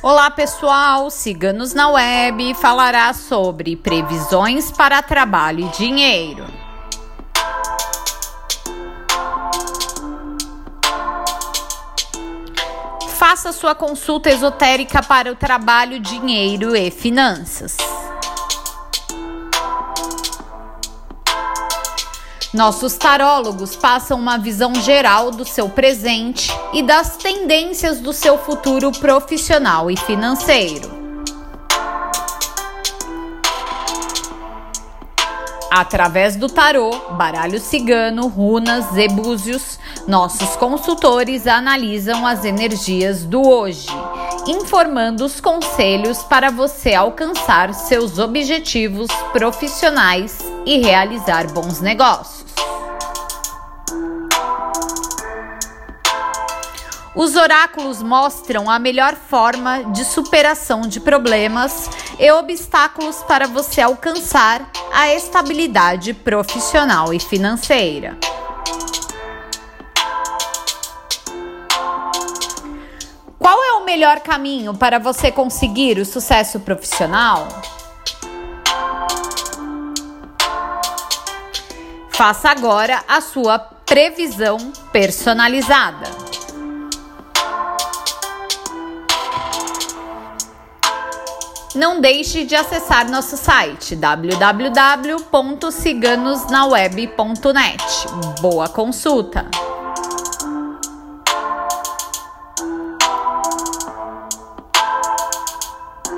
Olá pessoal, Ciganos na Web falará sobre previsões para trabalho e dinheiro. Faça sua consulta esotérica para o trabalho, dinheiro e finanças. Nossos tarólogos passam uma visão geral do seu presente e das tendências do seu futuro profissional e financeiro. Através do tarô, baralho cigano, runas e búzios, nossos consultores analisam as energias do hoje, informando os conselhos para você alcançar seus objetivos profissionais e realizar bons negócios. Os oráculos mostram a melhor forma de superação de problemas e obstáculos para você alcançar a estabilidade profissional e financeira. Qual é o melhor caminho para você conseguir o sucesso profissional? Faça agora a sua previsão personalizada. Não deixe de acessar nosso site www.ciganosnaweb.net. Boa consulta!